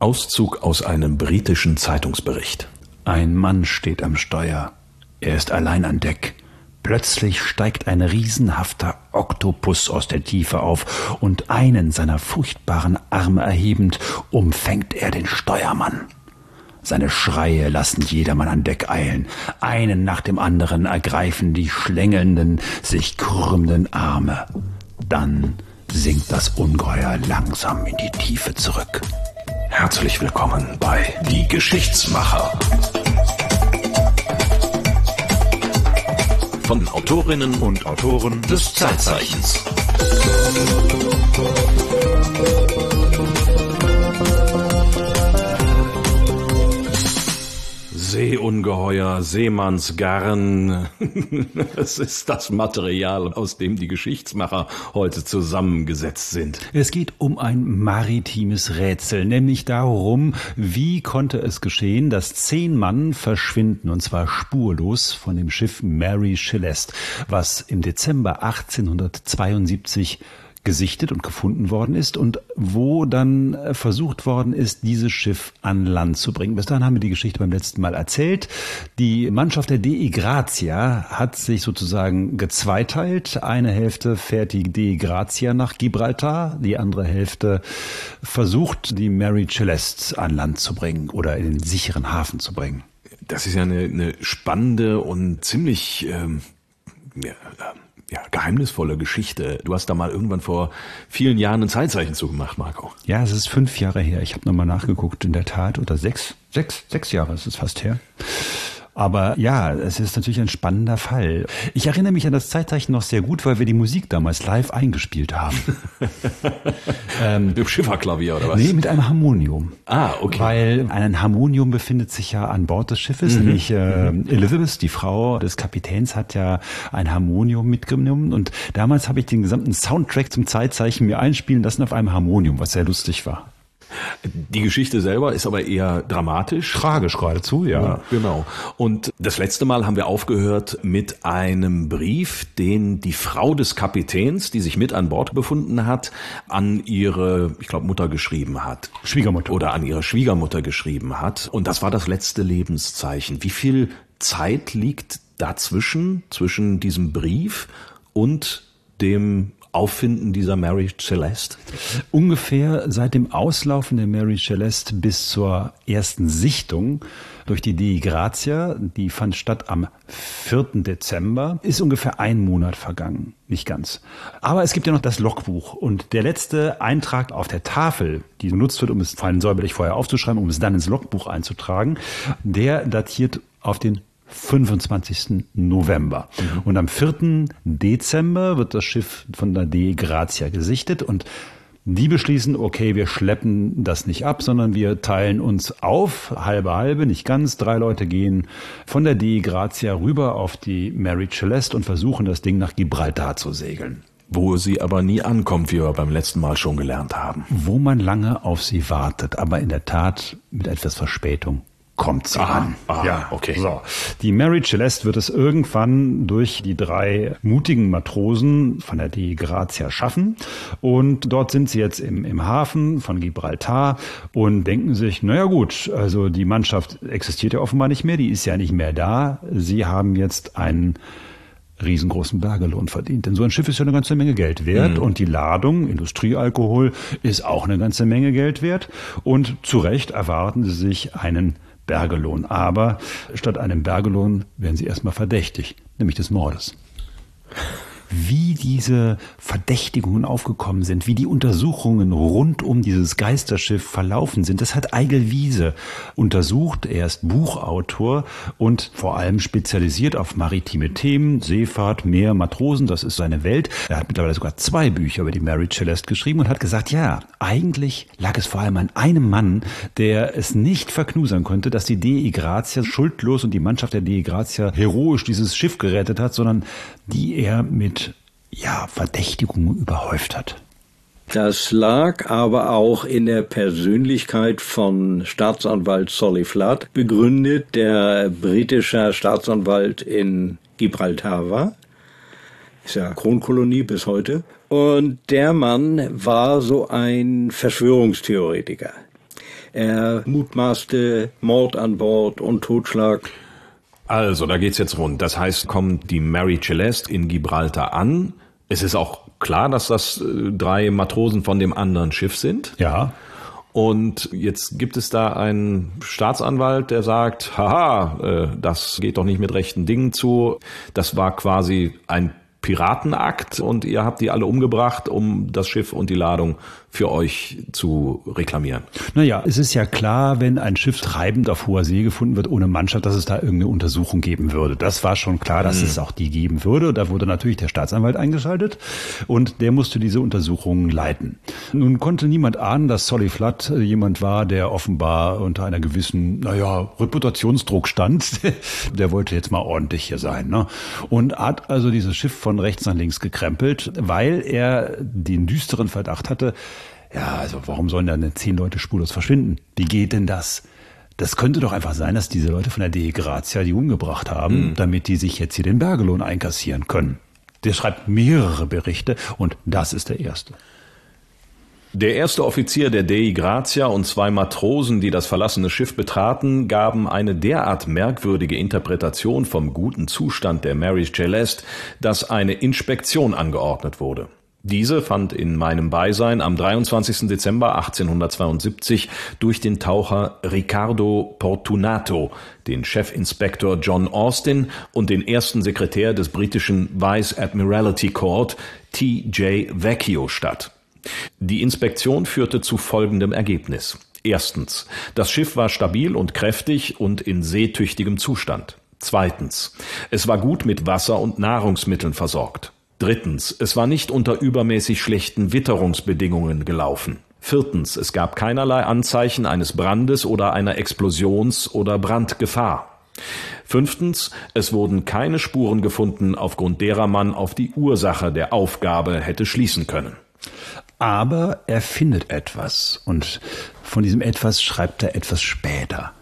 Auszug aus einem britischen Zeitungsbericht. Ein Mann steht am Steuer. Er ist allein an Deck. Plötzlich steigt ein riesenhafter Oktopus aus der Tiefe auf, und einen seiner furchtbaren Arme erhebend, umfängt er den Steuermann. Seine Schreie lassen jedermann an Deck eilen. Einen nach dem anderen ergreifen die schlängelnden, sich krümmenden Arme. Dann sinkt das Ungeheuer langsam in die Tiefe zurück. Herzlich willkommen bei Die Geschichtsmacher. Von Autorinnen und Autoren des Zeitzeichens. Seeungeheuer, Seemannsgarn. Es ist das Material, aus dem die Geschichtsmacher heute zusammengesetzt sind. Es geht um ein maritimes Rätsel, nämlich darum, wie konnte es geschehen, dass zehn Mann verschwinden, und zwar spurlos von dem Schiff Mary Celeste, was im Dezember 1872 gesichtet und gefunden worden ist und wo dann äh, versucht worden ist, dieses Schiff an Land zu bringen. Bis dahin haben wir die Geschichte beim letzten Mal erzählt. Die Mannschaft der DE Grazia hat sich sozusagen gezweiteilt. Eine Hälfte fährt die DE Grazia nach Gibraltar, die andere Hälfte versucht, die Mary Celeste an Land zu bringen oder in den sicheren Hafen zu bringen. Das ist ja eine, eine spannende und ziemlich ähm, ja, ja, geheimnisvolle Geschichte. Du hast da mal irgendwann vor vielen Jahren ein Zeitzeichen zugemacht, Marco. Ja, es ist fünf Jahre her. Ich habe nochmal nachgeguckt, in der Tat, oder sechs, sechs, sechs Jahre ist es fast her. Aber ja, es ist natürlich ein spannender Fall. Ich erinnere mich an das Zeitzeichen noch sehr gut, weil wir die Musik damals live eingespielt haben. ähm, mit dem Schifferklavier oder was? Nee, mit einem Harmonium. Ah, okay. Weil ein Harmonium befindet sich ja an Bord des Schiffes, mhm. nämlich äh, mhm. Elizabeth, die Frau des Kapitäns, hat ja ein Harmonium mitgenommen und damals habe ich den gesamten Soundtrack zum Zeitzeichen mir einspielen lassen auf einem Harmonium, was sehr lustig war. Die Geschichte selber ist aber eher dramatisch. Tragisch geradezu, ja. ja. Genau. Und das letzte Mal haben wir aufgehört mit einem Brief, den die Frau des Kapitäns, die sich mit an Bord befunden hat, an ihre, ich glaube, Mutter geschrieben hat. Schwiegermutter. Oder an ihre Schwiegermutter geschrieben hat. Und das war das letzte Lebenszeichen. Wie viel Zeit liegt dazwischen, zwischen diesem Brief und dem Auffinden dieser Mary Celeste? Ungefähr seit dem Auslaufen der Mary Celeste bis zur ersten Sichtung durch die Dei Grazia, die fand statt am 4. Dezember, ist ungefähr ein Monat vergangen. Nicht ganz. Aber es gibt ja noch das Logbuch und der letzte Eintrag auf der Tafel, die genutzt wird, um es allem säuberlich vorher aufzuschreiben, um es dann ins Logbuch einzutragen, der datiert auf den 25. November. Mhm. Und am 4. Dezember wird das Schiff von der De Grazia gesichtet und die beschließen, okay, wir schleppen das nicht ab, sondern wir teilen uns auf, halbe halbe, nicht ganz. Drei Leute gehen von der De Grazia rüber auf die Mary Celeste und versuchen das Ding nach Gibraltar zu segeln. Wo sie aber nie ankommt, wie wir beim letzten Mal schon gelernt haben. Wo man lange auf sie wartet, aber in der Tat mit etwas Verspätung kommt sie aha, an. Aha, ja, okay. So. Die Mary Celeste wird es irgendwann durch die drei mutigen Matrosen von der De Grazia schaffen. Und dort sind sie jetzt im, im Hafen von Gibraltar und denken sich, naja gut, also die Mannschaft existiert ja offenbar nicht mehr, die ist ja nicht mehr da. Sie haben jetzt einen riesengroßen Bergelohn verdient. Denn so ein Schiff ist ja eine ganze Menge Geld wert mhm. und die Ladung, Industriealkohol, ist auch eine ganze Menge Geld wert. Und zu Recht erwarten sie sich einen Bergelohn. Aber statt einem Bergelohn werden sie erstmal verdächtig, nämlich des Mordes wie diese Verdächtigungen aufgekommen sind, wie die Untersuchungen rund um dieses Geisterschiff verlaufen sind. Das hat Eigel Wiese untersucht. Er ist Buchautor und vor allem spezialisiert auf maritime Themen, Seefahrt, Meer, Matrosen. Das ist seine Welt. Er hat mittlerweile sogar zwei Bücher über die Mary Celeste geschrieben und hat gesagt, ja, eigentlich lag es vor allem an einem Mann, der es nicht verknusern konnte, dass die Dei Grazia schuldlos und die Mannschaft der Dei Grazia heroisch dieses Schiff gerettet hat, sondern die er mit ja, Verdächtigungen überhäuft hat. Das lag aber auch in der Persönlichkeit von Staatsanwalt Solly Flood, begründet, der britischer Staatsanwalt in Gibraltar war. Ist ja Kronkolonie bis heute. Und der Mann war so ein Verschwörungstheoretiker. Er mutmaßte Mord an Bord und Totschlag. Also, da geht's jetzt rund. Das heißt, kommt die Mary Celeste in Gibraltar an. Es ist auch klar, dass das äh, drei Matrosen von dem anderen Schiff sind. Ja. Und jetzt gibt es da einen Staatsanwalt, der sagt, haha, äh, das geht doch nicht mit rechten Dingen zu. Das war quasi ein Piratenakt und ihr habt die alle umgebracht, um das Schiff und die Ladung für euch zu reklamieren. Naja, es ist ja klar, wenn ein Schiff treibend auf hoher See gefunden wird ohne Mannschaft, dass es da irgendeine Untersuchung geben würde. Das war schon klar, dass mhm. es auch die geben würde. Da wurde natürlich der Staatsanwalt eingeschaltet und der musste diese Untersuchungen leiten. Nun konnte niemand ahnen, dass Solly Flood jemand war, der offenbar unter einer gewissen, naja, Reputationsdruck stand. der wollte jetzt mal ordentlich hier sein. Ne? Und hat also dieses Schiff von rechts nach links gekrempelt, weil er den düsteren Verdacht hatte, ja, also warum sollen dann zehn Leute spurlos verschwinden? Wie geht denn das? Das könnte doch einfach sein, dass diese Leute von der DE Grazia die umgebracht haben, mhm. damit die sich jetzt hier den Bergelohn einkassieren können. Der schreibt mehrere Berichte und das ist der erste. Der erste Offizier der Dei Grazia und zwei Matrosen, die das verlassene Schiff betraten, gaben eine derart merkwürdige Interpretation vom guten Zustand der Mary Celeste, dass eine Inspektion angeordnet wurde. Diese fand in meinem Beisein am 23. Dezember 1872 durch den Taucher Riccardo Portunato, den Chefinspektor John Austin und den ersten Sekretär des britischen Vice Admiralty Court T.J. Vecchio statt. Die Inspektion führte zu folgendem Ergebnis. Erstens. Das Schiff war stabil und kräftig und in seetüchtigem Zustand. Zweitens. Es war gut mit Wasser und Nahrungsmitteln versorgt. Drittens, es war nicht unter übermäßig schlechten Witterungsbedingungen gelaufen. Viertens, es gab keinerlei Anzeichen eines Brandes oder einer Explosions- oder Brandgefahr. Fünftens, es wurden keine Spuren gefunden, aufgrund derer man auf die Ursache der Aufgabe hätte schließen können. Aber er findet etwas und von diesem etwas schreibt er etwas später.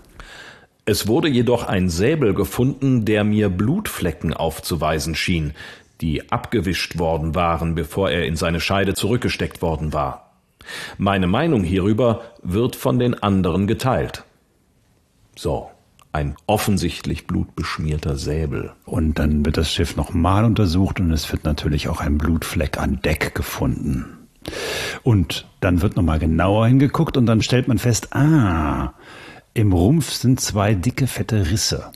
Es wurde jedoch ein Säbel gefunden, der mir Blutflecken aufzuweisen schien, die abgewischt worden waren, bevor er in seine Scheide zurückgesteckt worden war. Meine Meinung hierüber wird von den anderen geteilt. So, ein offensichtlich blutbeschmierter Säbel. Und dann wird das Schiff nochmal untersucht und es wird natürlich auch ein Blutfleck an Deck gefunden. Und dann wird nochmal genauer hingeguckt und dann stellt man fest, ah, im Rumpf sind zwei dicke, fette Risse.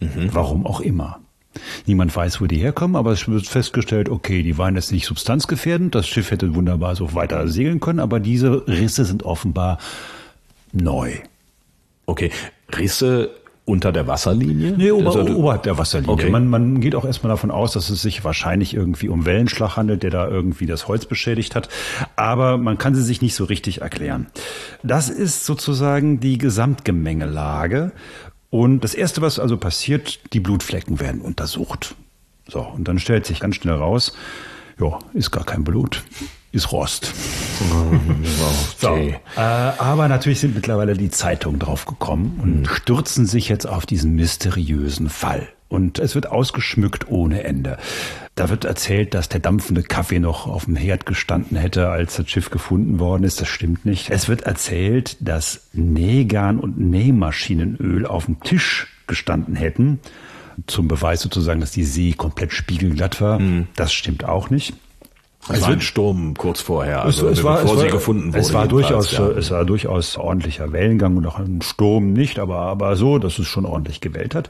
Mhm. Warum auch immer. Niemand weiß, wo die herkommen, aber es wird festgestellt, okay, die waren jetzt nicht substanzgefährdend, das Schiff hätte wunderbar so weiter segeln können, aber diese Risse sind offenbar neu. Okay, Risse unter der Wasserlinie? Nee, ober, also, oberhalb der Wasserlinie. Okay. Man, man geht auch erstmal davon aus, dass es sich wahrscheinlich irgendwie um Wellenschlag handelt, der da irgendwie das Holz beschädigt hat. Aber man kann sie sich nicht so richtig erklären. Das ist sozusagen die Gesamtgemengelage. Und das Erste, was also passiert, die Blutflecken werden untersucht. So, und dann stellt sich ganz schnell raus, ja, ist gar kein Blut, ist Rost. Okay. So, äh, aber natürlich sind mittlerweile die Zeitungen draufgekommen und mhm. stürzen sich jetzt auf diesen mysteriösen Fall. Und es wird ausgeschmückt ohne Ende. Da wird erzählt, dass der dampfende Kaffee noch auf dem Herd gestanden hätte, als das Schiff gefunden worden ist. Das stimmt nicht. Es wird erzählt, dass Nähgarn und Nähmaschinenöl auf dem Tisch gestanden hätten. Zum Beweis sozusagen, dass die See komplett spiegelglatt war. Mhm. Das stimmt auch nicht. Es war ein Sturm kurz vorher, also es, es war, bevor es war, sie gefunden wurde. Es war durchaus, ja. es war durchaus ordentlicher Wellengang und auch ein Sturm nicht, aber, aber so, dass es schon ordentlich gewellt hat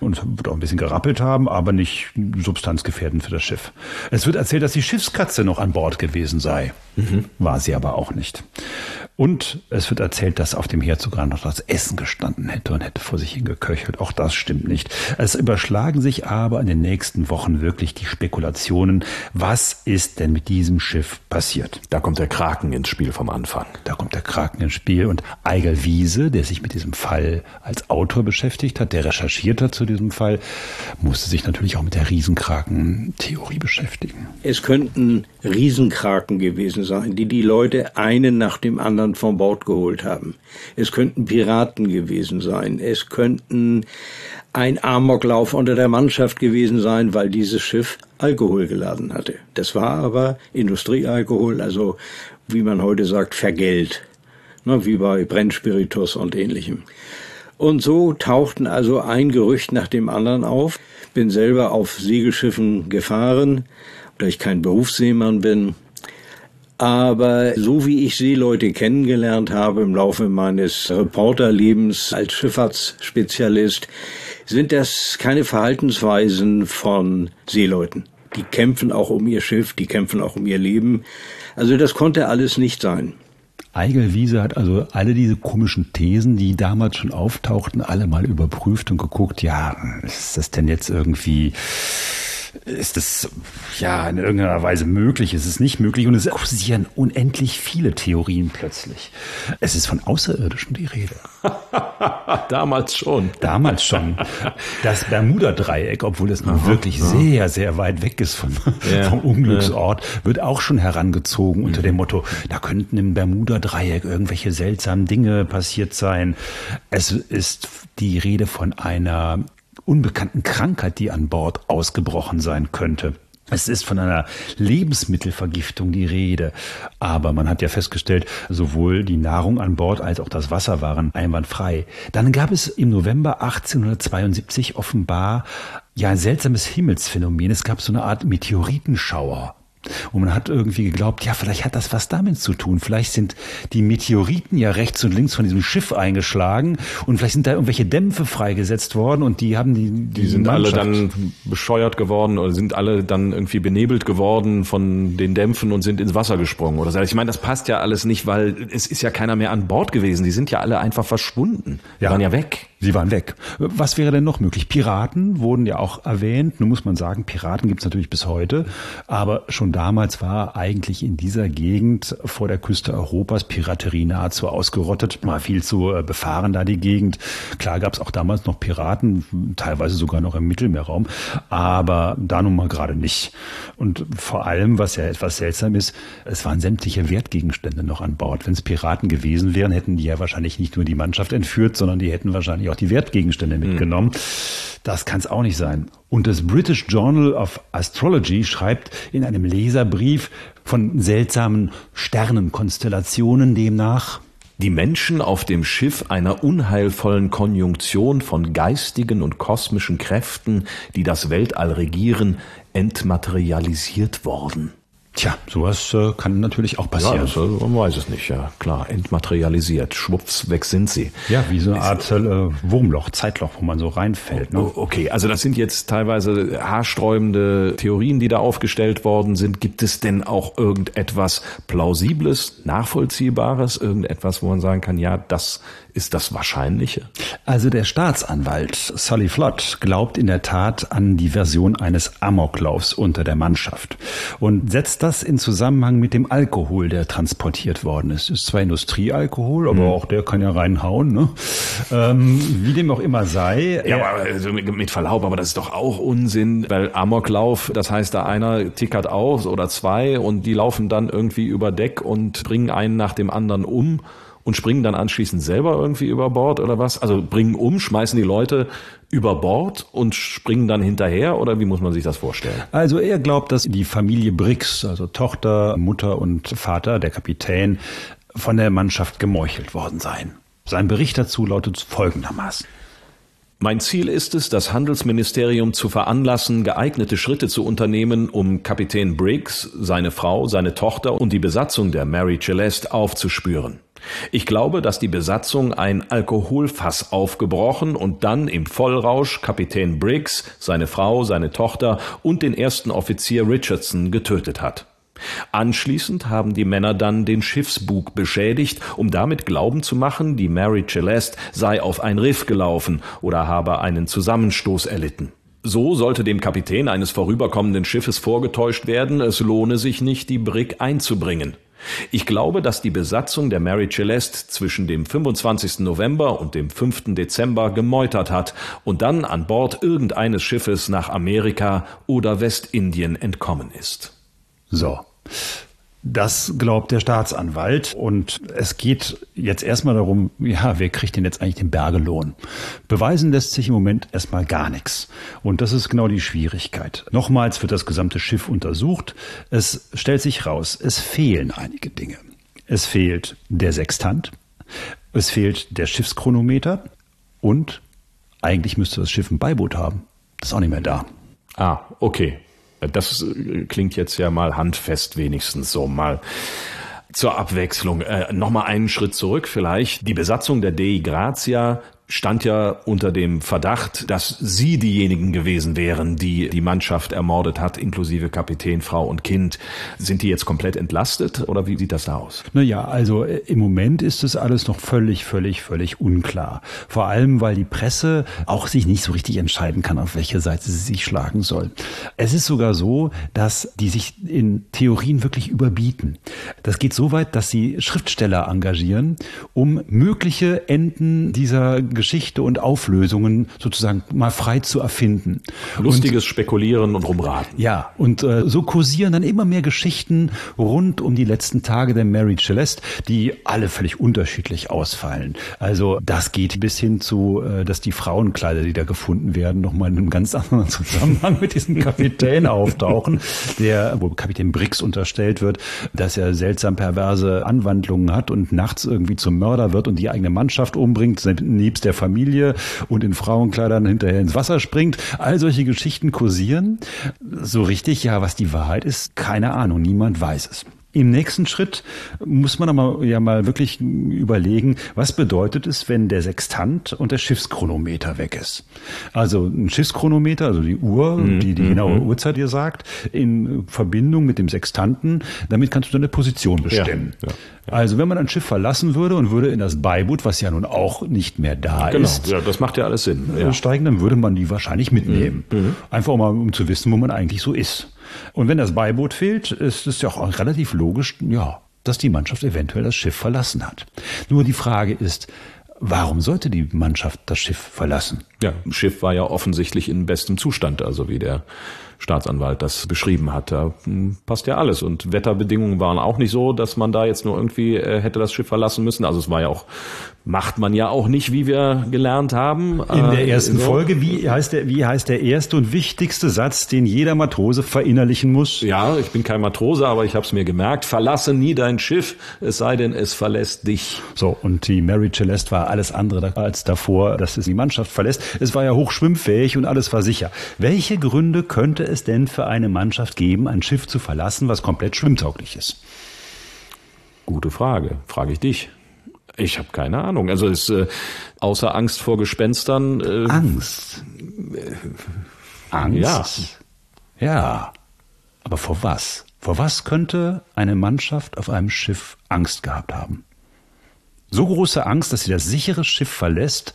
und wird auch ein bisschen gerappelt haben, aber nicht substanzgefährdend für das Schiff. Es wird erzählt, dass die Schiffskatze noch an Bord gewesen sei. Mhm. War sie aber auch nicht. Und es wird erzählt, dass auf dem Herd sogar noch das Essen gestanden hätte und hätte vor sich hingeköchelt. Auch das stimmt nicht. Es überschlagen sich aber in den nächsten Wochen wirklich die Spekulationen. Was ist denn mit diesem Schiff passiert? Da kommt der Kraken ins Spiel vom Anfang. Da kommt der Kraken ins Spiel und Eigel Wiese, der sich mit diesem Fall als Autor beschäftigt hat, der recherchiert hat zu diesem Fall, musste sich natürlich auch mit der Riesenkraken-Theorie beschäftigen. Es könnten Riesenkraken gewesen sein, die die Leute einen nach dem anderen von Bord geholt haben. Es könnten Piraten gewesen sein. Es könnten ein Amoklauf unter der Mannschaft gewesen sein, weil dieses Schiff Alkohol geladen hatte. Das war aber Industriealkohol, also wie man heute sagt, Vergelt. ne, wie bei Brennspiritus und ähnlichem. Und so tauchten also ein Gerücht nach dem anderen auf. Bin selber auf Segelschiffen gefahren, da ich kein Berufsseemann bin. Aber so wie ich Seeleute kennengelernt habe im Laufe meines Reporterlebens als Schifffahrtsspezialist, sind das keine Verhaltensweisen von Seeleuten. Die kämpfen auch um ihr Schiff, die kämpfen auch um ihr Leben. Also das konnte alles nicht sein. Eigelwiese hat also alle diese komischen Thesen, die damals schon auftauchten, alle mal überprüft und geguckt, ja, ist das denn jetzt irgendwie ist es ja in irgendeiner Weise möglich, ist es nicht möglich und es kursieren unendlich viele Theorien plötzlich. Es ist von Außerirdischen die Rede. Damals schon. Damals schon. Das Bermuda-Dreieck, obwohl es nun wirklich ja. sehr, sehr weit weg ist von, ja. vom Unglücksort, wird auch schon herangezogen unter dem Motto, da könnten im Bermuda-Dreieck irgendwelche seltsamen Dinge passiert sein. Es ist die Rede von einer unbekannten Krankheit, die an Bord ausgebrochen sein könnte. Es ist von einer Lebensmittelvergiftung die Rede. Aber man hat ja festgestellt, sowohl die Nahrung an Bord als auch das Wasser waren einwandfrei. Dann gab es im November 1872 offenbar ja ein seltsames Himmelsphänomen. Es gab so eine Art Meteoritenschauer. Und man hat irgendwie geglaubt, ja, vielleicht hat das was damit zu tun. Vielleicht sind die Meteoriten ja rechts und links von diesem Schiff eingeschlagen und vielleicht sind da irgendwelche Dämpfe freigesetzt worden und die haben die. Die, die sind Mannschaft. alle dann bescheuert geworden oder sind alle dann irgendwie benebelt geworden von den Dämpfen und sind ins Wasser gesprungen oder so. Ich meine, das passt ja alles nicht, weil es ist ja keiner mehr an Bord gewesen. Die sind ja alle einfach verschwunden. Die ja. waren ja weg. Sie waren weg. Was wäre denn noch möglich? Piraten wurden ja auch erwähnt. Nun muss man sagen, Piraten gibt es natürlich bis heute. Aber schon damals war eigentlich in dieser Gegend vor der Küste Europas Piraterie nahezu ausgerottet. War viel zu äh, befahren da die Gegend. Klar gab es auch damals noch Piraten, teilweise sogar noch im Mittelmeerraum. Aber da nun mal gerade nicht. Und vor allem, was ja etwas seltsam ist, es waren sämtliche Wertgegenstände noch an Bord. Wenn es Piraten gewesen wären, hätten die ja wahrscheinlich nicht nur die Mannschaft entführt, sondern die hätten wahrscheinlich auch die Wertgegenstände mhm. mitgenommen. Das kann es auch nicht sein. Und das British Journal of Astrology schreibt in einem Leserbrief von seltsamen Sternenkonstellationen demnach, die Menschen auf dem Schiff einer unheilvollen Konjunktion von geistigen und kosmischen Kräften, die das Weltall regieren, entmaterialisiert worden. Tja, sowas äh, kann natürlich auch passieren. Ja, das, also, man weiß es nicht, ja klar. Entmaterialisiert, schwupps, weg sind sie. Ja, wie so eine Art äh, Wurmloch, Zeitloch, wo man so reinfällt. Ne? Okay, also das sind jetzt teilweise haarsträubende Theorien, die da aufgestellt worden sind. Gibt es denn auch irgendetwas Plausibles, Nachvollziehbares, irgendetwas, wo man sagen kann, ja, das ist das Wahrscheinliche? Also der Staatsanwalt Sully Flood glaubt in der Tat an die Version eines Amoklaufs unter der Mannschaft und setzt das in Zusammenhang mit dem Alkohol, der transportiert worden ist. Ist zwar Industriealkohol, aber mhm. auch der kann ja reinhauen. Ne? Ähm, wie dem auch immer sei. Ja, aber also mit Verlaub, aber das ist doch auch Unsinn, weil Amoklauf, das heißt, da einer tickert auf oder zwei und die laufen dann irgendwie über Deck und bringen einen nach dem anderen um und springen dann anschließend selber irgendwie über Bord oder was? Also bringen um, schmeißen die Leute über Bord und springen dann hinterher oder wie muss man sich das vorstellen? Also er glaubt, dass die Familie Briggs, also Tochter, Mutter und Vater, der Kapitän, von der Mannschaft gemeuchelt worden seien. Sein Bericht dazu lautet folgendermaßen. Mein Ziel ist es, das Handelsministerium zu veranlassen, geeignete Schritte zu unternehmen, um Kapitän Briggs, seine Frau, seine Tochter und die Besatzung der Mary Celeste aufzuspüren. Ich glaube, dass die Besatzung ein Alkoholfass aufgebrochen und dann im Vollrausch Kapitän Briggs, seine Frau, seine Tochter und den ersten Offizier Richardson getötet hat. Anschließend haben die Männer dann den Schiffsbug beschädigt, um damit Glauben zu machen, die Mary Celeste sei auf ein Riff gelaufen oder habe einen Zusammenstoß erlitten. So sollte dem Kapitän eines vorüberkommenden Schiffes vorgetäuscht werden, es lohne sich nicht, die Brig einzubringen. Ich glaube, dass die Besatzung der Mary Celeste zwischen dem 25. November und dem 5. Dezember gemeutert hat und dann an Bord irgendeines Schiffes nach Amerika oder Westindien entkommen ist. So. Das glaubt der Staatsanwalt. Und es geht jetzt erstmal darum, ja, wer kriegt denn jetzt eigentlich den Bergelohn? Beweisen lässt sich im Moment erstmal gar nichts. Und das ist genau die Schwierigkeit. Nochmals wird das gesamte Schiff untersucht. Es stellt sich raus, es fehlen einige Dinge. Es fehlt der Sextant, Es fehlt der Schiffschronometer und eigentlich müsste das Schiff ein Beiboot haben. Das ist auch nicht mehr da. Ah, okay. Das äh, klingt jetzt ja mal handfest wenigstens so mal zur Abwechslung. Äh, Nochmal einen Schritt zurück vielleicht. Die Besatzung der Dei Grazia stand ja unter dem Verdacht, dass sie diejenigen gewesen wären, die die Mannschaft ermordet hat, inklusive Kapitän, Frau und Kind. Sind die jetzt komplett entlastet oder wie sieht das da aus? Naja, also äh, im Moment ist es alles noch völlig, völlig, völlig unklar. Vor allem, weil die Presse auch sich nicht so richtig entscheiden kann, auf welche Seite sie sich schlagen soll. Es ist sogar so, dass die sich in Theorien wirklich überbieten. Das geht so weit, dass sie Schriftsteller engagieren, um mögliche Enden dieser Geschichte und Auflösungen sozusagen mal frei zu erfinden. Lustiges und, Spekulieren und Rumraten. Ja, und äh, so kursieren dann immer mehr Geschichten rund um die letzten Tage der Mary Celeste, die alle völlig unterschiedlich ausfallen. Also das geht bis hin zu, äh, dass die Frauenkleider, die da gefunden werden, nochmal in einem ganz anderen Zusammenhang mit diesem Kapitän auftauchen, der, wo Kapitän Brix unterstellt wird, dass er seltsam perverse Anwandlungen hat und nachts irgendwie zum Mörder wird und die eigene Mannschaft umbringt, nebst der Familie und in Frauenkleidern hinterher ins Wasser springt. All solche Geschichten kursieren. So richtig, ja, was die Wahrheit ist, keine Ahnung, niemand weiß es. Im nächsten Schritt muss man aber ja mal wirklich überlegen, was bedeutet es, wenn der Sextant und der Schiffschronometer weg ist. Also ein Schiffschronometer, also die Uhr, mhm. die die genaue mhm. Uhrzeit dir sagt, in Verbindung mit dem Sextanten, damit kannst du deine Position bestimmen. Ja, ja, ja. Also wenn man ein Schiff verlassen würde und würde in das Beiboot, was ja nun auch nicht mehr da genau. ist, ja, das macht ja alles Sinn, steigen, dann würde man die wahrscheinlich mitnehmen. Mhm. mhm. Einfach mal, um zu wissen, wo man eigentlich so ist. Und wenn das Beiboot fehlt, ist es ja auch relativ logisch, ja, dass die Mannschaft eventuell das Schiff verlassen hat. Nur die Frage ist, Warum sollte die Mannschaft das Schiff verlassen? Ja, das Schiff war ja offensichtlich in bestem Zustand, also wie der Staatsanwalt das beschrieben hat. Da hm, passt ja alles. Und Wetterbedingungen waren auch nicht so, dass man da jetzt nur irgendwie äh, hätte das Schiff verlassen müssen. Also es war ja auch, macht man ja auch nicht, wie wir gelernt haben. In der äh, ersten so. Folge, wie heißt der, wie heißt der erste und wichtigste Satz, den jeder Matrose verinnerlichen muss? Ja, ich bin kein Matrose, aber ich habe es mir gemerkt. Verlasse nie dein Schiff, es sei denn, es verlässt dich. So, und die Mary Celeste war alles andere als davor, dass es die Mannschaft verlässt. Es war ja hochschwimmfähig und alles war sicher. Welche Gründe könnte es denn für eine Mannschaft geben, ein Schiff zu verlassen, was komplett schwimmtauglich ist? Gute Frage. Frage ich dich. Ich habe keine Ahnung. Also ist äh, außer Angst vor Gespenstern. Äh, Angst. Äh, Angst. Ja. Ja. Aber vor was? Vor was könnte eine Mannschaft auf einem Schiff Angst gehabt haben? So große Angst, dass sie das sichere Schiff verlässt,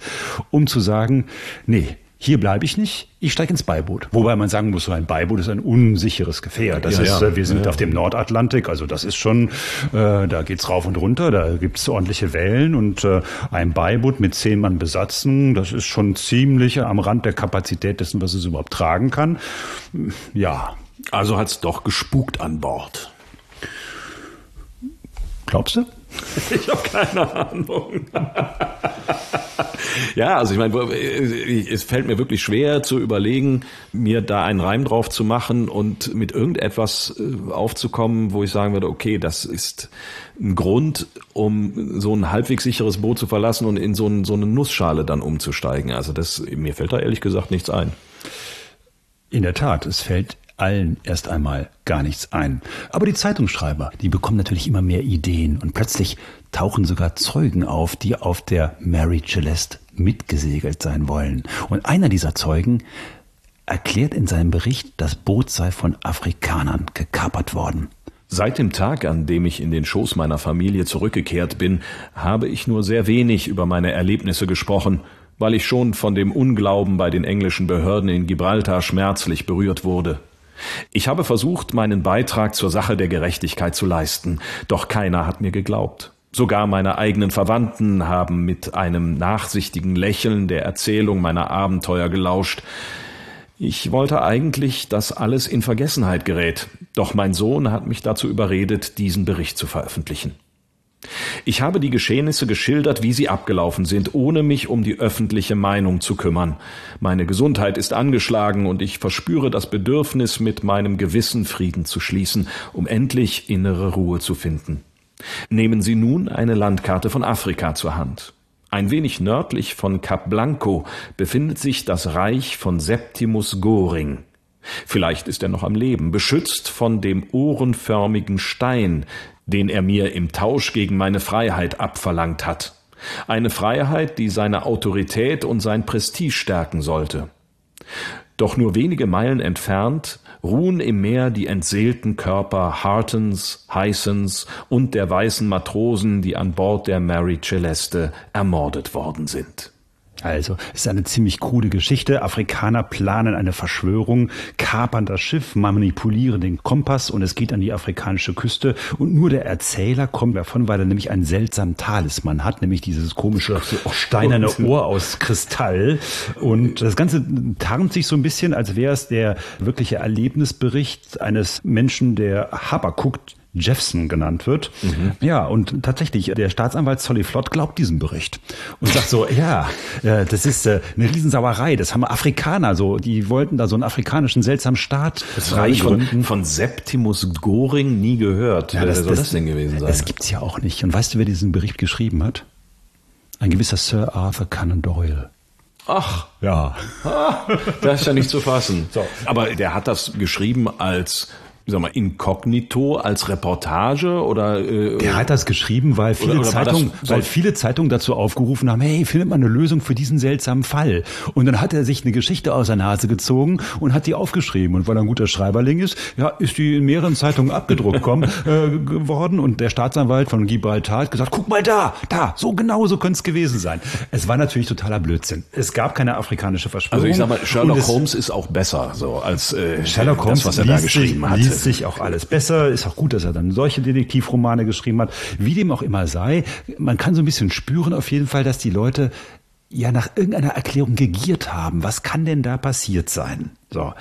um zu sagen, nee, hier bleibe ich nicht, ich steige ins Beiboot. Wobei man sagen muss, so ein Beiboot ist ein unsicheres Gefährt. Das ja, ist, ja. Äh, wir sind ja. auf dem Nordatlantik, also das ist schon, äh, da geht's rauf und runter, da gibt's ordentliche Wellen und äh, ein Beiboot mit zehn Mann Besatzung, das ist schon ziemlich am Rand der Kapazität dessen, was es überhaupt tragen kann. Ja. Also hat's doch gespukt an Bord. Glaubst du? Ich habe keine Ahnung. ja, also ich meine, es fällt mir wirklich schwer zu überlegen, mir da einen Reim drauf zu machen und mit irgendetwas äh, aufzukommen, wo ich sagen würde, okay, das ist ein Grund, um so ein halbwegs sicheres Boot zu verlassen und in so, ein, so eine Nussschale dann umzusteigen. Also das, mir fällt da ehrlich gesagt nichts ein. In der Tat, es fällt allen erst einmal gar nichts ein. Aber die Zeitungsschreiber, die bekommen natürlich immer mehr Ideen und plötzlich tauchen sogar Zeugen auf, die auf der Mary Celeste mitgesegelt sein wollen. Und einer dieser Zeugen erklärt in seinem Bericht, das Boot sei von Afrikanern gekapert worden. Seit dem Tag, an dem ich in den Schoß meiner Familie zurückgekehrt bin, habe ich nur sehr wenig über meine Erlebnisse gesprochen, weil ich schon von dem Unglauben bei den englischen Behörden in Gibraltar schmerzlich berührt wurde. Ich habe versucht, meinen Beitrag zur Sache der Gerechtigkeit zu leisten, doch keiner hat mir geglaubt. Sogar meine eigenen Verwandten haben mit einem nachsichtigen Lächeln der Erzählung meiner Abenteuer gelauscht. Ich wollte eigentlich, dass alles in Vergessenheit gerät, doch mein Sohn hat mich dazu überredet, diesen Bericht zu veröffentlichen. Ich habe die Geschehnisse geschildert, wie sie abgelaufen sind, ohne mich um die öffentliche Meinung zu kümmern. Meine Gesundheit ist angeschlagen und ich verspüre das Bedürfnis, mit meinem Gewissen Frieden zu schließen, um endlich innere Ruhe zu finden. Nehmen Sie nun eine Landkarte von Afrika zur Hand. Ein wenig nördlich von Cap Blanco befindet sich das Reich von Septimus Goring. Vielleicht ist er noch am Leben, beschützt von dem ohrenförmigen Stein, den er mir im Tausch gegen meine Freiheit abverlangt hat. Eine Freiheit, die seine Autorität und sein Prestige stärken sollte. Doch nur wenige Meilen entfernt ruhen im Meer die entseelten Körper Hartons, Hysons und der weißen Matrosen, die an Bord der Mary Celeste ermordet worden sind. Also, es ist eine ziemlich krude Geschichte. Afrikaner planen eine Verschwörung, kapern das Schiff, manipulieren den Kompass und es geht an die afrikanische Küste. Und nur der Erzähler kommt davon, weil er nämlich einen seltsamen Talisman hat, nämlich dieses komische steinerne Ohr aus Kristall. Und das Ganze tarnt sich so ein bisschen, als wäre es der wirkliche Erlebnisbericht eines Menschen, der Habakuk Jeffson genannt wird. Mhm. Ja, und tatsächlich, der Staatsanwalt Solly Flott glaubt diesem Bericht und sagt so, ja, äh, das ist äh, eine Riesensauerei, das haben Afrikaner so, die wollten da so einen afrikanischen seltsamen Staat Das Reich von, von Septimus Goring nie gehört. Ja, das, Wer soll das, das denn gewesen sein? Das gibt's ja auch nicht. Und weißt du, wer diesen Bericht geschrieben hat? Ein gewisser Sir Arthur Conan Doyle. Ach, ja. Das ist ja nicht zu fassen. So. Aber der hat das geschrieben als sag mal, inkognito als Reportage oder? Äh, Der hat das geschrieben, weil viele oder, oder Zeitungen, weil viele Zeitungen dazu aufgerufen haben, hey, findet man eine Lösung für diesen seltsamen Fall? Und dann hat er sich eine Geschichte aus der Nase gezogen und hat die aufgeschrieben. Und weil er ein guter Schreiberling ist, ja, ist die in mehreren Zeitungen abgedruckt kommen, äh, geworden. Und der Staatsanwalt von Gibraltar hat gesagt, guck mal da, da, so genau so könnte es gewesen sein. Es war natürlich totaler Blödsinn. Es gab keine afrikanische Verschwörung. Also ich sag mal, Sherlock Holmes ist auch besser, so als äh, Sherlock Holmes, das, was er da geschrieben hat liest sich auch alles besser. Ist auch gut, dass er dann solche Detektivromane geschrieben hat. Wie dem auch immer sei, man kann so ein bisschen spüren auf jeden Fall, dass die Leute ja nach irgendeiner Erklärung gegiert haben. Was kann denn da passiert sein? So.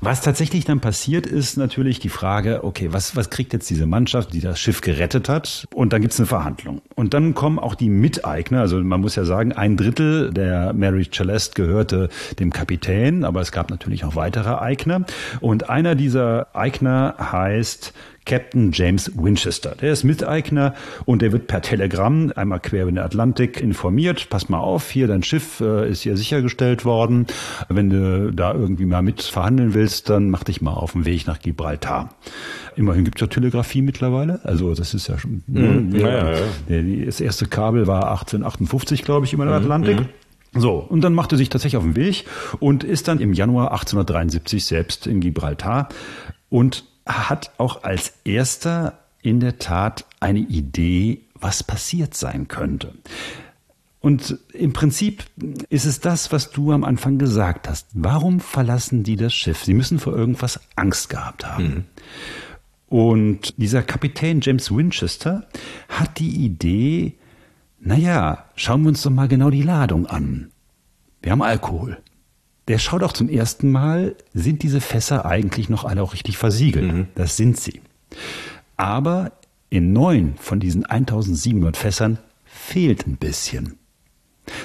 Was tatsächlich dann passiert, ist natürlich die Frage, okay, was, was kriegt jetzt diese Mannschaft, die das Schiff gerettet hat? Und dann gibt's eine Verhandlung. Und dann kommen auch die Miteigner, also man muss ja sagen, ein Drittel der Mary Celeste gehörte dem Kapitän, aber es gab natürlich auch weitere Eigner. Und einer dieser Eigner heißt Captain James Winchester. Der ist Miteigner und der wird per Telegramm einmal quer über den Atlantik informiert. Pass mal auf, hier dein Schiff äh, ist hier sichergestellt worden. Wenn du da irgendwie mal mit verhandeln willst, dann mach dich mal auf den Weg nach Gibraltar. Immerhin gibt es ja Telegrafie mittlerweile. Also das ist ja schon. Mhm. Der, ja, ja, ja. das erste Kabel war 1858, glaube ich, über den mhm. Atlantik. Mhm. So, und dann machte sich tatsächlich auf den Weg und ist dann im Januar 1873 selbst in Gibraltar und hat auch als erster in der Tat eine Idee, was passiert sein könnte. Und im Prinzip ist es das, was du am Anfang gesagt hast. Warum verlassen die das Schiff? Sie müssen vor irgendwas Angst gehabt haben. Mhm. Und dieser Kapitän James Winchester hat die Idee, naja, schauen wir uns doch mal genau die Ladung an. Wir haben Alkohol. Der schaut auch zum ersten Mal, sind diese Fässer eigentlich noch alle auch richtig versiegelt? Mhm. Das sind sie. Aber in neun von diesen 1700 Fässern fehlt ein bisschen.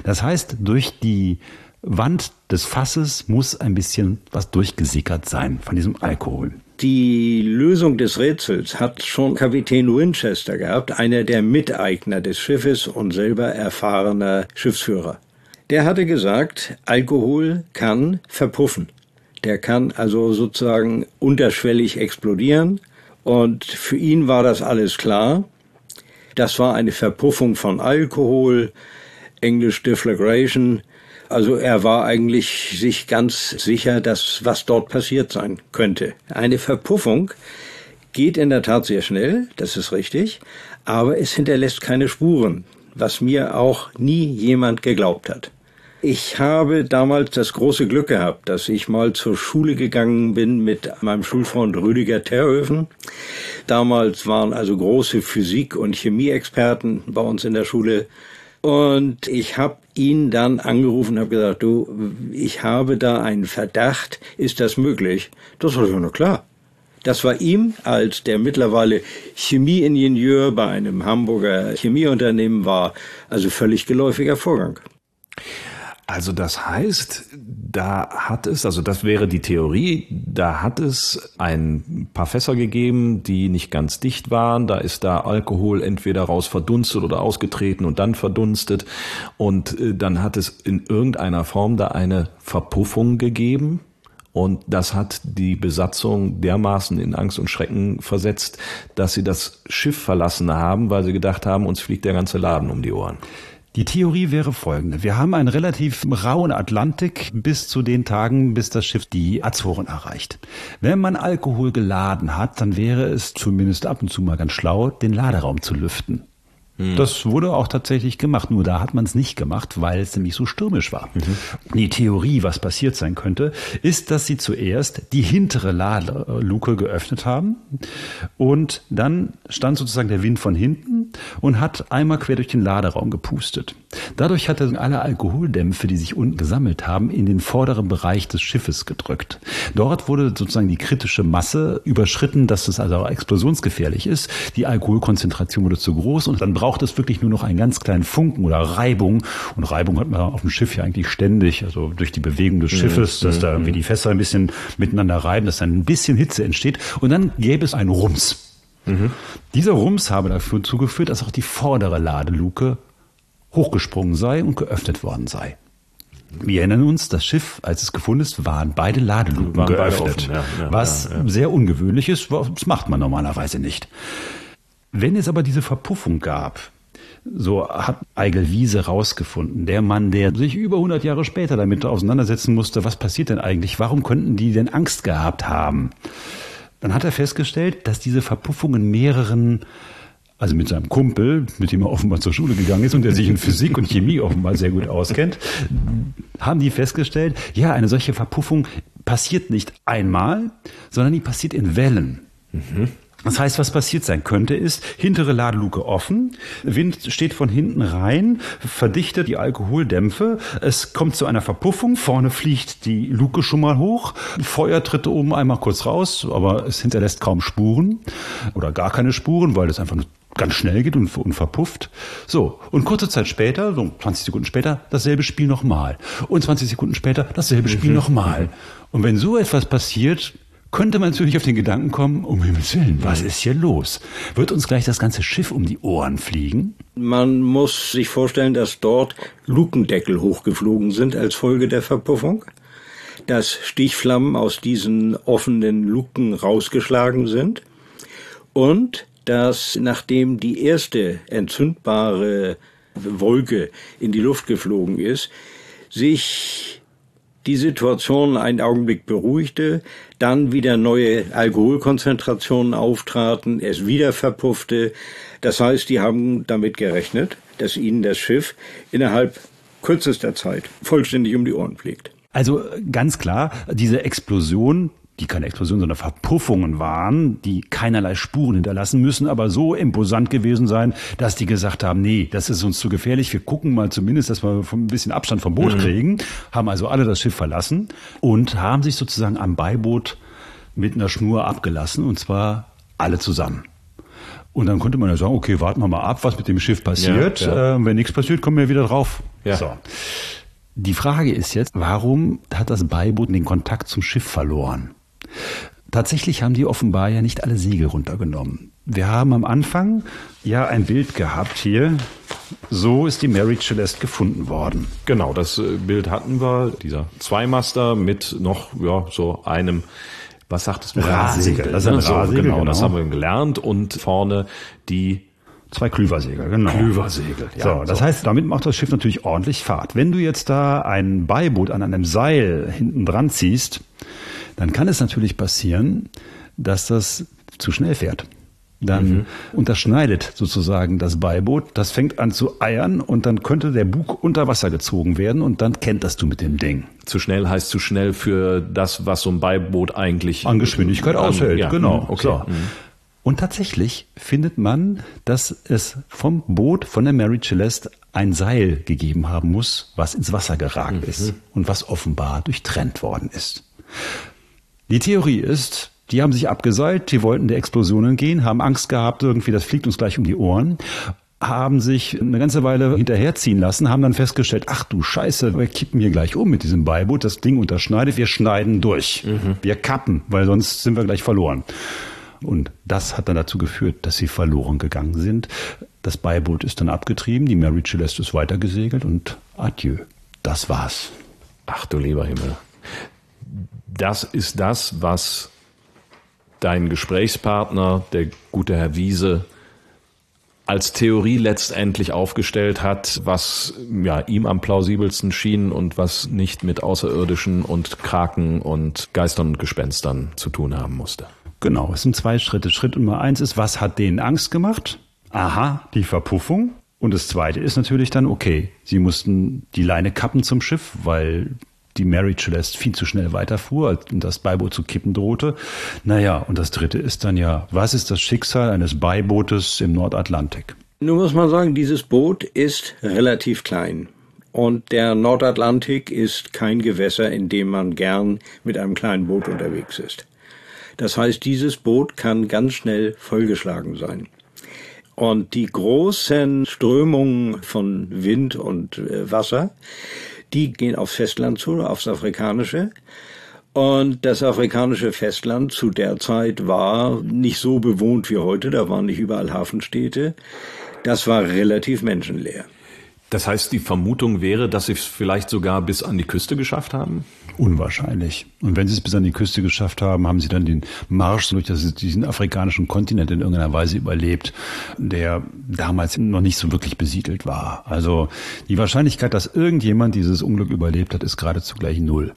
Das heißt, durch die Wand des Fasses muss ein bisschen was durchgesickert sein von diesem Alkohol. Die Lösung des Rätsels hat schon Kapitän Winchester gehabt, einer der Miteigner des Schiffes und selber erfahrener Schiffsführer. Der hatte gesagt, Alkohol kann verpuffen. Der kann also sozusagen unterschwellig explodieren. Und für ihn war das alles klar. Das war eine Verpuffung von Alkohol, Englisch Deflagration. Also er war eigentlich sich ganz sicher, dass was dort passiert sein könnte. Eine Verpuffung geht in der Tat sehr schnell, das ist richtig, aber es hinterlässt keine Spuren, was mir auch nie jemand geglaubt hat. Ich habe damals das große Glück gehabt, dass ich mal zur Schule gegangen bin mit meinem Schulfreund Rüdiger Terhöfen. Damals waren also große Physik- und Chemieexperten bei uns in der Schule. Und ich habe ihn dann angerufen und habe gesagt, du, ich habe da einen Verdacht, ist das möglich? Das war nur klar. Das war ihm als der mittlerweile Chemieingenieur bei einem Hamburger Chemieunternehmen war, also völlig geläufiger Vorgang. Also das heißt, da hat es, also das wäre die Theorie, da hat es ein paar Fässer gegeben, die nicht ganz dicht waren. Da ist da Alkohol entweder raus verdunstet oder ausgetreten und dann verdunstet. Und äh, dann hat es in irgendeiner Form da eine Verpuffung gegeben. Und das hat die Besatzung dermaßen in Angst und Schrecken versetzt, dass sie das Schiff verlassen haben, weil sie gedacht haben, uns fliegt der ganze Laden um die Ohren. Die Theorie wäre folgende. Wir haben einen relativ rauen Atlantik bis zu den Tagen, bis das Schiff die Azoren erreicht. Wenn man Alkohol geladen hat, dann wäre es zumindest ab und zu mal ganz schlau, den Laderaum zu lüften. Mhm. Das wurde auch tatsächlich gemacht, nur da hat man es nicht gemacht, weil es nämlich so stürmisch war. Mhm. Die Theorie, was passiert sein könnte, ist, dass sie zuerst die hintere Ladeluke geöffnet haben und dann stand sozusagen der Wind von hinten und hat einmal quer durch den Laderaum gepustet. Dadurch hat er alle Alkoholdämpfe, die sich unten gesammelt haben, in den vorderen Bereich des Schiffes gedrückt. Dort wurde sozusagen die kritische Masse überschritten, dass es also explosionsgefährlich ist. Die Alkoholkonzentration wurde zu groß und dann braucht es wirklich nur noch einen ganz kleinen Funken oder Reibung. Und Reibung hat man auf dem Schiff ja eigentlich ständig, also durch die Bewegung des mhm. Schiffes, dass da irgendwie mhm. die Fässer ein bisschen miteinander reiben, dass dann ein bisschen Hitze entsteht. Und dann gäbe es einen Rums. Mhm. Dieser Rums habe dafür zugeführt, dass auch die vordere Ladeluke hochgesprungen sei und geöffnet worden sei. Wir erinnern uns, das Schiff, als es gefunden ist, waren beide Ladeluken waren geöffnet, beide ja, ja, was ja, sehr ungewöhnlich ist. Das macht man normalerweise nicht. Wenn es aber diese Verpuffung gab, so hat Eigel Wiese rausgefunden, der Mann, der sich über 100 Jahre später damit auseinandersetzen musste, was passiert denn eigentlich, warum könnten die denn Angst gehabt haben? Dann hat er festgestellt, dass diese Verpuffung in mehreren also mit seinem Kumpel, mit dem er offenbar zur Schule gegangen ist und der sich in Physik und Chemie offenbar sehr gut auskennt, haben die festgestellt, ja, eine solche Verpuffung passiert nicht einmal, sondern die passiert in Wellen. Mhm. Das heißt, was passiert sein könnte, ist, hintere Ladeluke offen, Wind steht von hinten rein, verdichtet die Alkoholdämpfe, es kommt zu einer Verpuffung, vorne fliegt die Luke schon mal hoch, Feuer tritt oben einmal kurz raus, aber es hinterlässt kaum Spuren oder gar keine Spuren, weil es einfach nur ganz schnell geht und, und verpufft. So, und kurze Zeit später, so 20 Sekunden später, dasselbe Spiel nochmal. Und 20 Sekunden später dasselbe Spiel mhm. nochmal. Und wenn so etwas passiert, könnte man natürlich auf den Gedanken kommen, um Himmels Willen, was ist hier los? Wird uns gleich das ganze Schiff um die Ohren fliegen? Man muss sich vorstellen, dass dort Lukendeckel hochgeflogen sind als Folge der Verpuffung, dass Stichflammen aus diesen offenen Luken rausgeschlagen sind und dass nachdem die erste entzündbare Wolke in die Luft geflogen ist, sich die Situation einen Augenblick beruhigte, dann wieder neue Alkoholkonzentrationen auftraten, es wieder verpuffte. Das heißt, die haben damit gerechnet, dass ihnen das Schiff innerhalb kürzester Zeit vollständig um die Ohren fliegt. Also ganz klar, diese Explosion die keine Explosion, sondern Verpuffungen waren, die keinerlei Spuren hinterlassen müssen, aber so imposant gewesen sein, dass die gesagt haben, nee, das ist uns zu gefährlich, wir gucken mal zumindest, dass wir ein bisschen Abstand vom Boot mhm. kriegen, haben also alle das Schiff verlassen und haben sich sozusagen am Beiboot mit einer Schnur abgelassen und zwar alle zusammen. Und dann konnte man ja sagen, okay, warten wir mal ab, was mit dem Schiff passiert. Ja, ja. Äh, wenn nichts passiert, kommen wir wieder drauf. Ja. So. Die Frage ist jetzt, warum hat das Beiboot den Kontakt zum Schiff verloren? Tatsächlich haben die offenbar ja nicht alle Segel runtergenommen. Wir haben am Anfang ja ein Bild gehabt hier. So ist die Mary Celeste gefunden worden. Genau, das äh, Bild hatten wir. Dieser Zweimaster mit noch ja, so einem was sagt es? Rahsegel. Das ist ein Rahsegel, genau, genau, das haben wir gelernt. Und vorne die Zwei Klüversegel, genau. Klüversegel, ja. So, das so. heißt, damit macht das Schiff natürlich ordentlich Fahrt. Wenn du jetzt da ein Beiboot an einem Seil hinten dran ziehst, dann kann es natürlich passieren, dass das zu schnell fährt. Dann mhm. unterschneidet sozusagen das Beiboot, das fängt an zu eiern und dann könnte der Bug unter Wasser gezogen werden und dann kennt das du mit dem Ding. Zu schnell heißt zu schnell für das, was so ein Beiboot eigentlich an Geschwindigkeit an, aushält. Ja, genau. Mhm, okay. So. Mhm. Und tatsächlich findet man, dass es vom Boot von der Mary Celeste ein Seil gegeben haben muss, was ins Wasser geraten mhm. ist und was offenbar durchtrennt worden ist. Die Theorie ist, die haben sich abgeseilt, die wollten der Explosion entgehen, haben Angst gehabt, irgendwie, das fliegt uns gleich um die Ohren, haben sich eine ganze Weile hinterherziehen lassen, haben dann festgestellt, ach du Scheiße, wir kippen hier gleich um mit diesem Beiboot, das Ding unterschneidet, wir schneiden durch. Mhm. Wir kappen, weil sonst sind wir gleich verloren. Und das hat dann dazu geführt, dass sie verloren gegangen sind. Das Beiboot ist dann abgetrieben, die Mary Celeste ist weitergesegelt und adieu. Das war's. Ach du lieber Himmel. Das ist das, was dein Gesprächspartner, der gute Herr Wiese, als Theorie letztendlich aufgestellt hat, was ja, ihm am plausibelsten schien und was nicht mit Außerirdischen und Kraken und Geistern und Gespenstern zu tun haben musste. Genau, es sind zwei Schritte. Schritt Nummer eins ist, was hat denen Angst gemacht? Aha, die Verpuffung. Und das zweite ist natürlich dann, okay, sie mussten die Leine kappen zum Schiff, weil die Mary Celeste viel zu schnell weiterfuhr und das Beiboot zu kippen drohte. Naja, und das dritte ist dann ja, was ist das Schicksal eines Beibootes im Nordatlantik? Nun muss man sagen, dieses Boot ist relativ klein. Und der Nordatlantik ist kein Gewässer, in dem man gern mit einem kleinen Boot unterwegs ist. Das heißt, dieses Boot kann ganz schnell vollgeschlagen sein. Und die großen Strömungen von Wind und äh, Wasser, die gehen aufs Festland zu, aufs Afrikanische. Und das afrikanische Festland zu der Zeit war nicht so bewohnt wie heute, da waren nicht überall Hafenstädte. Das war relativ menschenleer. Das heißt, die Vermutung wäre, dass sie es vielleicht sogar bis an die Küste geschafft haben? Unwahrscheinlich. Und wenn sie es bis an die Küste geschafft haben, haben sie dann den Marsch durch diesen afrikanischen Kontinent in irgendeiner Weise überlebt, der damals noch nicht so wirklich besiedelt war. Also die Wahrscheinlichkeit, dass irgendjemand dieses Unglück überlebt hat, ist geradezu gleich null.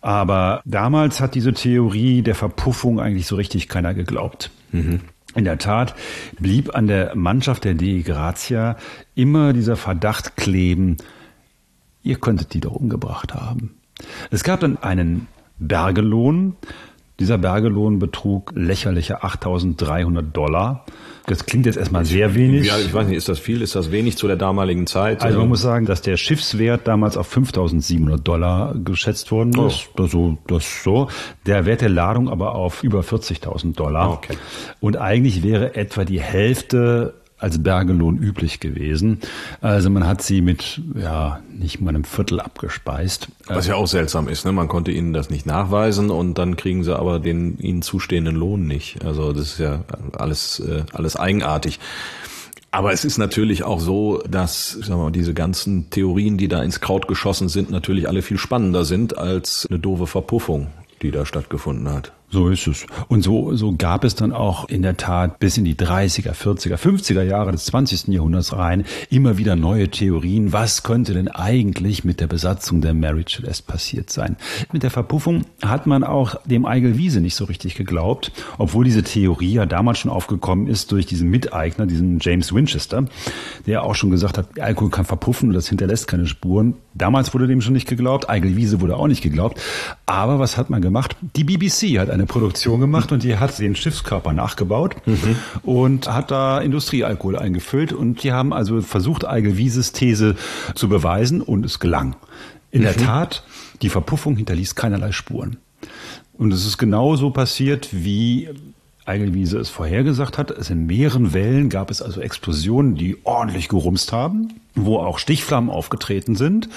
Aber damals hat diese Theorie der Verpuffung eigentlich so richtig keiner geglaubt. Mhm. In der Tat blieb an der Mannschaft der Dei Grazia immer dieser Verdacht kleben, ihr könntet die doch umgebracht haben. Es gab dann einen Bergelohn. Dieser Bergelohn betrug lächerliche 8300 Dollar. Das klingt jetzt erstmal sehr wenig. Ja, ich weiß nicht, ist das viel, ist das wenig zu der damaligen Zeit? Also man muss sagen, dass der Schiffswert damals auf 5700 Dollar geschätzt worden oh. ist. Oh. Also das so. Der Wert der Ladung aber auf über 40.000 Dollar. Okay. Und eigentlich wäre etwa die Hälfte als Bergelohn üblich gewesen. Also man hat sie mit ja nicht mal einem Viertel abgespeist. Was ja auch seltsam ist, ne? Man konnte ihnen das nicht nachweisen und dann kriegen sie aber den ihnen zustehenden Lohn nicht. Also das ist ja alles äh, alles eigenartig. Aber es ist natürlich auch so, dass sagen wir mal, diese ganzen Theorien, die da ins Kraut geschossen sind, natürlich alle viel spannender sind als eine doofe Verpuffung, die da stattgefunden hat. So ist es. Und so, so gab es dann auch in der Tat bis in die 30er, 40er, 50er Jahre des 20. Jahrhunderts rein immer wieder neue Theorien. Was könnte denn eigentlich mit der Besatzung der Mary Celeste passiert sein? Mit der Verpuffung hat man auch dem Eigel Wiese nicht so richtig geglaubt, obwohl diese Theorie ja damals schon aufgekommen ist durch diesen Miteigner, diesen James Winchester, der auch schon gesagt hat, Alkohol kann verpuffen und das hinterlässt keine Spuren. Damals wurde dem schon nicht geglaubt, Eigel Wiese wurde auch nicht geglaubt. Aber was hat man gemacht? Die BBC hat eine Produktion gemacht und die hat den Schiffskörper nachgebaut mhm. und hat da Industriealkohol eingefüllt und die haben also versucht, Eigel Wieses These zu beweisen und es gelang. In mhm. der Tat, die Verpuffung hinterließ keinerlei Spuren. Und es ist genauso passiert, wie Eigelwiese es vorhergesagt hat. Es in mehreren Wellen gab es also Explosionen, die ordentlich gerumst haben, wo auch Stichflammen aufgetreten sind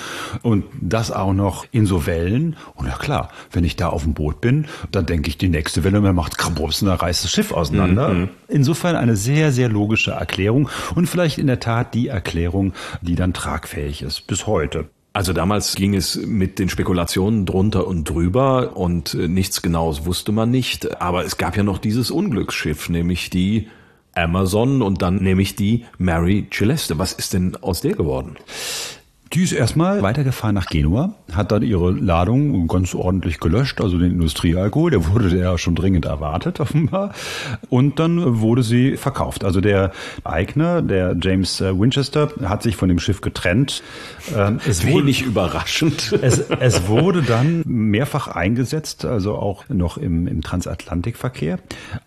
und das auch noch in so Wellen. Und ja klar, wenn ich da auf dem Boot bin, dann denke ich, die nächste Welle mir macht Krabus und da reißt das Schiff auseinander. Mhm. Insofern eine sehr, sehr logische Erklärung und vielleicht in der Tat die Erklärung, die dann tragfähig ist bis heute. Also damals ging es mit den Spekulationen drunter und drüber und äh, nichts Genaues wusste man nicht. Aber es gab ja noch dieses Unglücksschiff, nämlich die Amazon und dann nämlich die Mary Celeste. Was ist denn aus der geworden? Die ist erstmal weitergefahren nach Genua, hat dann ihre Ladung ganz ordentlich gelöscht, also den Industriealkohol, der wurde ja schon dringend erwartet offenbar. Und dann wurde sie verkauft. Also der Eigner, der James äh, Winchester, hat sich von dem Schiff getrennt. Ähm, es Wenig wurde, überraschend. Es, es wurde dann mehrfach eingesetzt, also auch noch im, im Transatlantikverkehr.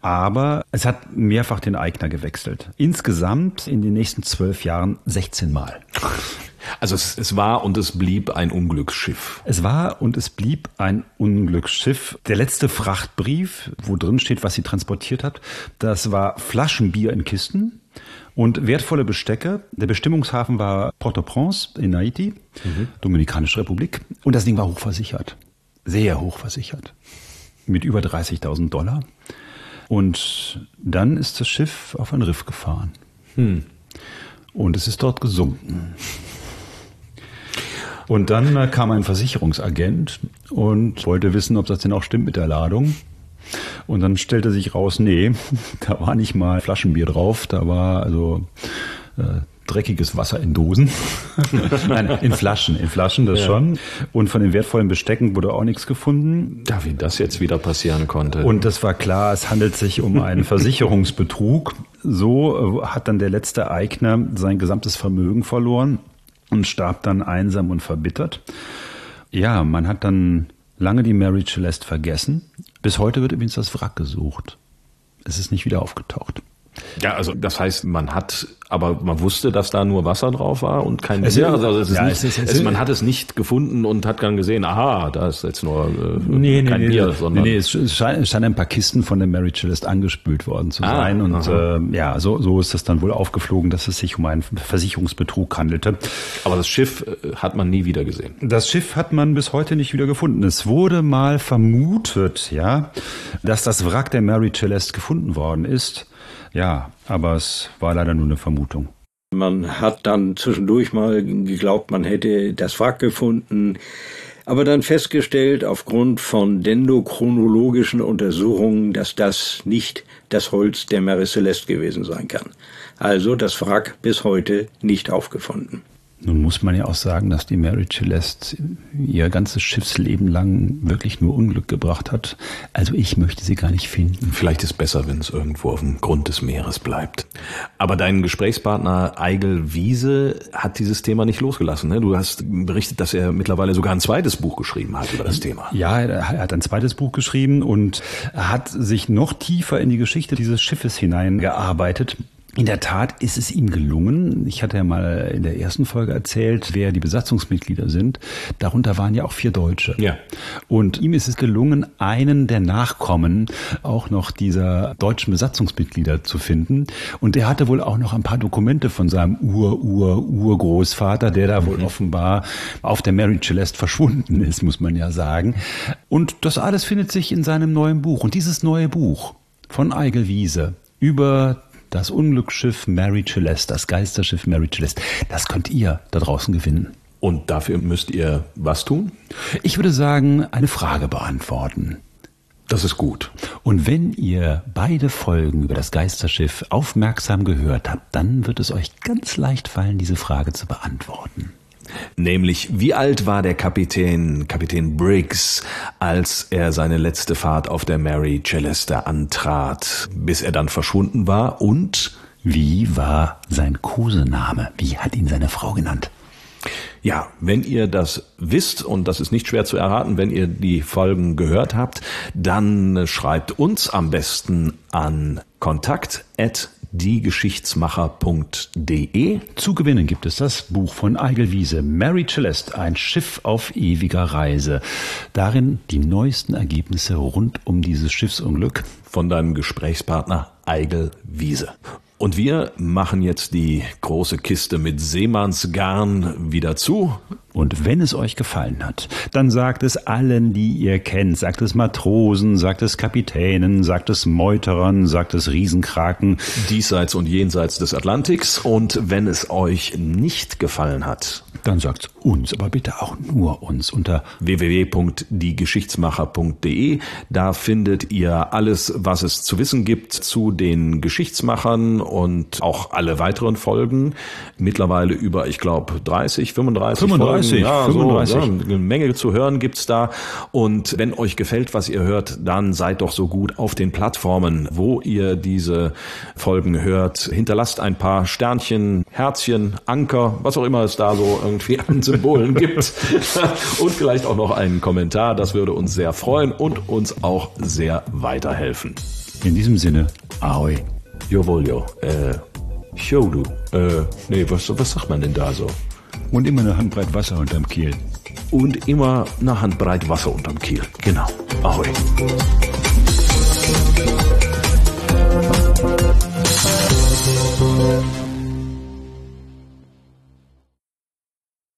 Aber es hat mehrfach den Eigner gewechselt. Insgesamt in den nächsten zwölf Jahren 16 Mal. Also es, es, war und es blieb ein Unglücksschiff. Es war und es blieb ein Unglücksschiff. Der letzte Frachtbrief, wo drin steht, was sie transportiert hat, das war Flaschenbier in Kisten. und wertvolle Bestecke. Der Bestimmungshafen war Port-au-Prince in Haiti, mhm. Dominikanische Republik. Und das Ding war hochversichert. Sehr hochversichert. Mit über 30.000 Dollar. Und dann ist das Schiff auf ein Riff gefahren. Hm. Und es ist dort gesunken. Und dann äh, kam ein Versicherungsagent und wollte wissen, ob das denn auch stimmt mit der Ladung. Und dann stellte sich raus, nee, da war nicht mal Flaschenbier drauf, da war also äh, dreckiges Wasser in Dosen. Nein, in Flaschen, in Flaschen, das ja. schon. Und von den wertvollen Bestecken wurde auch nichts gefunden. Ja, wie das jetzt wieder passieren konnte. Und das war klar, es handelt sich um einen Versicherungsbetrug. So äh, hat dann der letzte Eigner sein gesamtes Vermögen verloren und starb dann einsam und verbittert. Ja, man hat dann lange die Mary Celeste vergessen. Bis heute wird übrigens das Wrack gesucht. Es ist nicht wieder aufgetaucht. Ja, also das heißt, man hat, aber man wusste, dass da nur Wasser drauf war und kein Bier. Also, es ist ja, nicht, es ist, es, man hat es nicht gefunden und hat dann gesehen, aha, da ist jetzt nur äh, nee, kein nee, Bier, nee, sondern nee, es scheinen schein ein paar Kisten von der Mary Celeste angespült worden zu ah, sein und äh, ja, so, so ist es dann wohl aufgeflogen, dass es sich um einen Versicherungsbetrug handelte. Aber das Schiff äh, hat man nie wieder gesehen. Das Schiff hat man bis heute nicht wieder gefunden. Es wurde mal vermutet, ja, dass das Wrack der Mary Celeste gefunden worden ist. Ja, aber es war leider nur eine Vermutung. Man hat dann zwischendurch mal geglaubt, man hätte das Wrack gefunden, aber dann festgestellt, aufgrund von dendrochronologischen Untersuchungen, dass das nicht das Holz der Mary Celeste gewesen sein kann. Also das Wrack bis heute nicht aufgefunden. Nun muss man ja auch sagen, dass die Mary Celeste ihr ganzes Schiffsleben lang wirklich nur Unglück gebracht hat. Also ich möchte sie gar nicht finden. Vielleicht ist es besser, wenn es irgendwo auf dem Grund des Meeres bleibt. Aber dein Gesprächspartner Eigel Wiese hat dieses Thema nicht losgelassen. Ne? Du hast berichtet, dass er mittlerweile sogar ein zweites Buch geschrieben hat über das Thema. Ja, er hat ein zweites Buch geschrieben und hat sich noch tiefer in die Geschichte dieses Schiffes hineingearbeitet. In der Tat ist es ihm gelungen. Ich hatte ja mal in der ersten Folge erzählt, wer die Besatzungsmitglieder sind. Darunter waren ja auch vier Deutsche. Ja. Und ihm ist es gelungen, einen der Nachkommen auch noch dieser deutschen Besatzungsmitglieder zu finden. Und er hatte wohl auch noch ein paar Dokumente von seinem Ur-Ur-Urgroßvater, der da wohl mhm. offenbar auf der Mary Celeste verschwunden ist, muss man ja sagen. Und das alles findet sich in seinem neuen Buch. Und dieses neue Buch von Eigel Wiese über das Unglücksschiff Mary Celeste, das Geisterschiff Mary Celeste, das könnt ihr da draußen gewinnen. Und dafür müsst ihr was tun? Ich würde sagen, eine Frage beantworten. Das ist gut. Und wenn ihr beide Folgen über das Geisterschiff aufmerksam gehört habt, dann wird es euch ganz leicht fallen, diese Frage zu beantworten. Nämlich, wie alt war der Kapitän, Kapitän Briggs, als er seine letzte Fahrt auf der Mary Celeste antrat, bis er dann verschwunden war und wie war sein Kosename? Wie hat ihn seine Frau genannt? Ja, wenn ihr das wisst, und das ist nicht schwer zu erraten, wenn ihr die Folgen gehört habt, dann schreibt uns am besten an kontakt@ diegeschichtsmacher.de. Zu gewinnen gibt es das Buch von Eigel Wiese, Mary Celeste, ein Schiff auf ewiger Reise. Darin die neuesten Ergebnisse rund um dieses Schiffsunglück. Von deinem Gesprächspartner Eigel Wiese. Und wir machen jetzt die große Kiste mit Seemannsgarn wieder zu. Und wenn es euch gefallen hat, dann sagt es allen, die ihr kennt. Sagt es Matrosen, sagt es Kapitänen, sagt es Meuterern, sagt es Riesenkraken. Diesseits und jenseits des Atlantiks. Und wenn es euch nicht gefallen hat, dann sagt's uns, aber bitte auch nur uns unter www.diegeschichtsmacher.de. Da findet ihr alles, was es zu wissen gibt zu den Geschichtsmachern und auch alle weiteren Folgen. Mittlerweile über, ich glaube, 30, 35, 35 Folgen. Ja, 35. So, ja, eine Menge zu hören gibt's da. Und wenn euch gefällt, was ihr hört, dann seid doch so gut auf den Plattformen, wo ihr diese Folgen hört. Hinterlasst ein paar Sternchen, Herzchen, Anker, was auch immer es da so irgendwie an Symbolen gibt. und vielleicht auch noch einen Kommentar. Das würde uns sehr freuen und uns auch sehr weiterhelfen. In diesem Sinne, Ahoi. Jovolio. Äh, Shodu. Äh, nee, was, was sagt man denn da so? Und immer eine Handbreit Wasser unterm Kiel. Und immer eine Handbreit Wasser unterm Kiel. Genau. Ahoi. Musik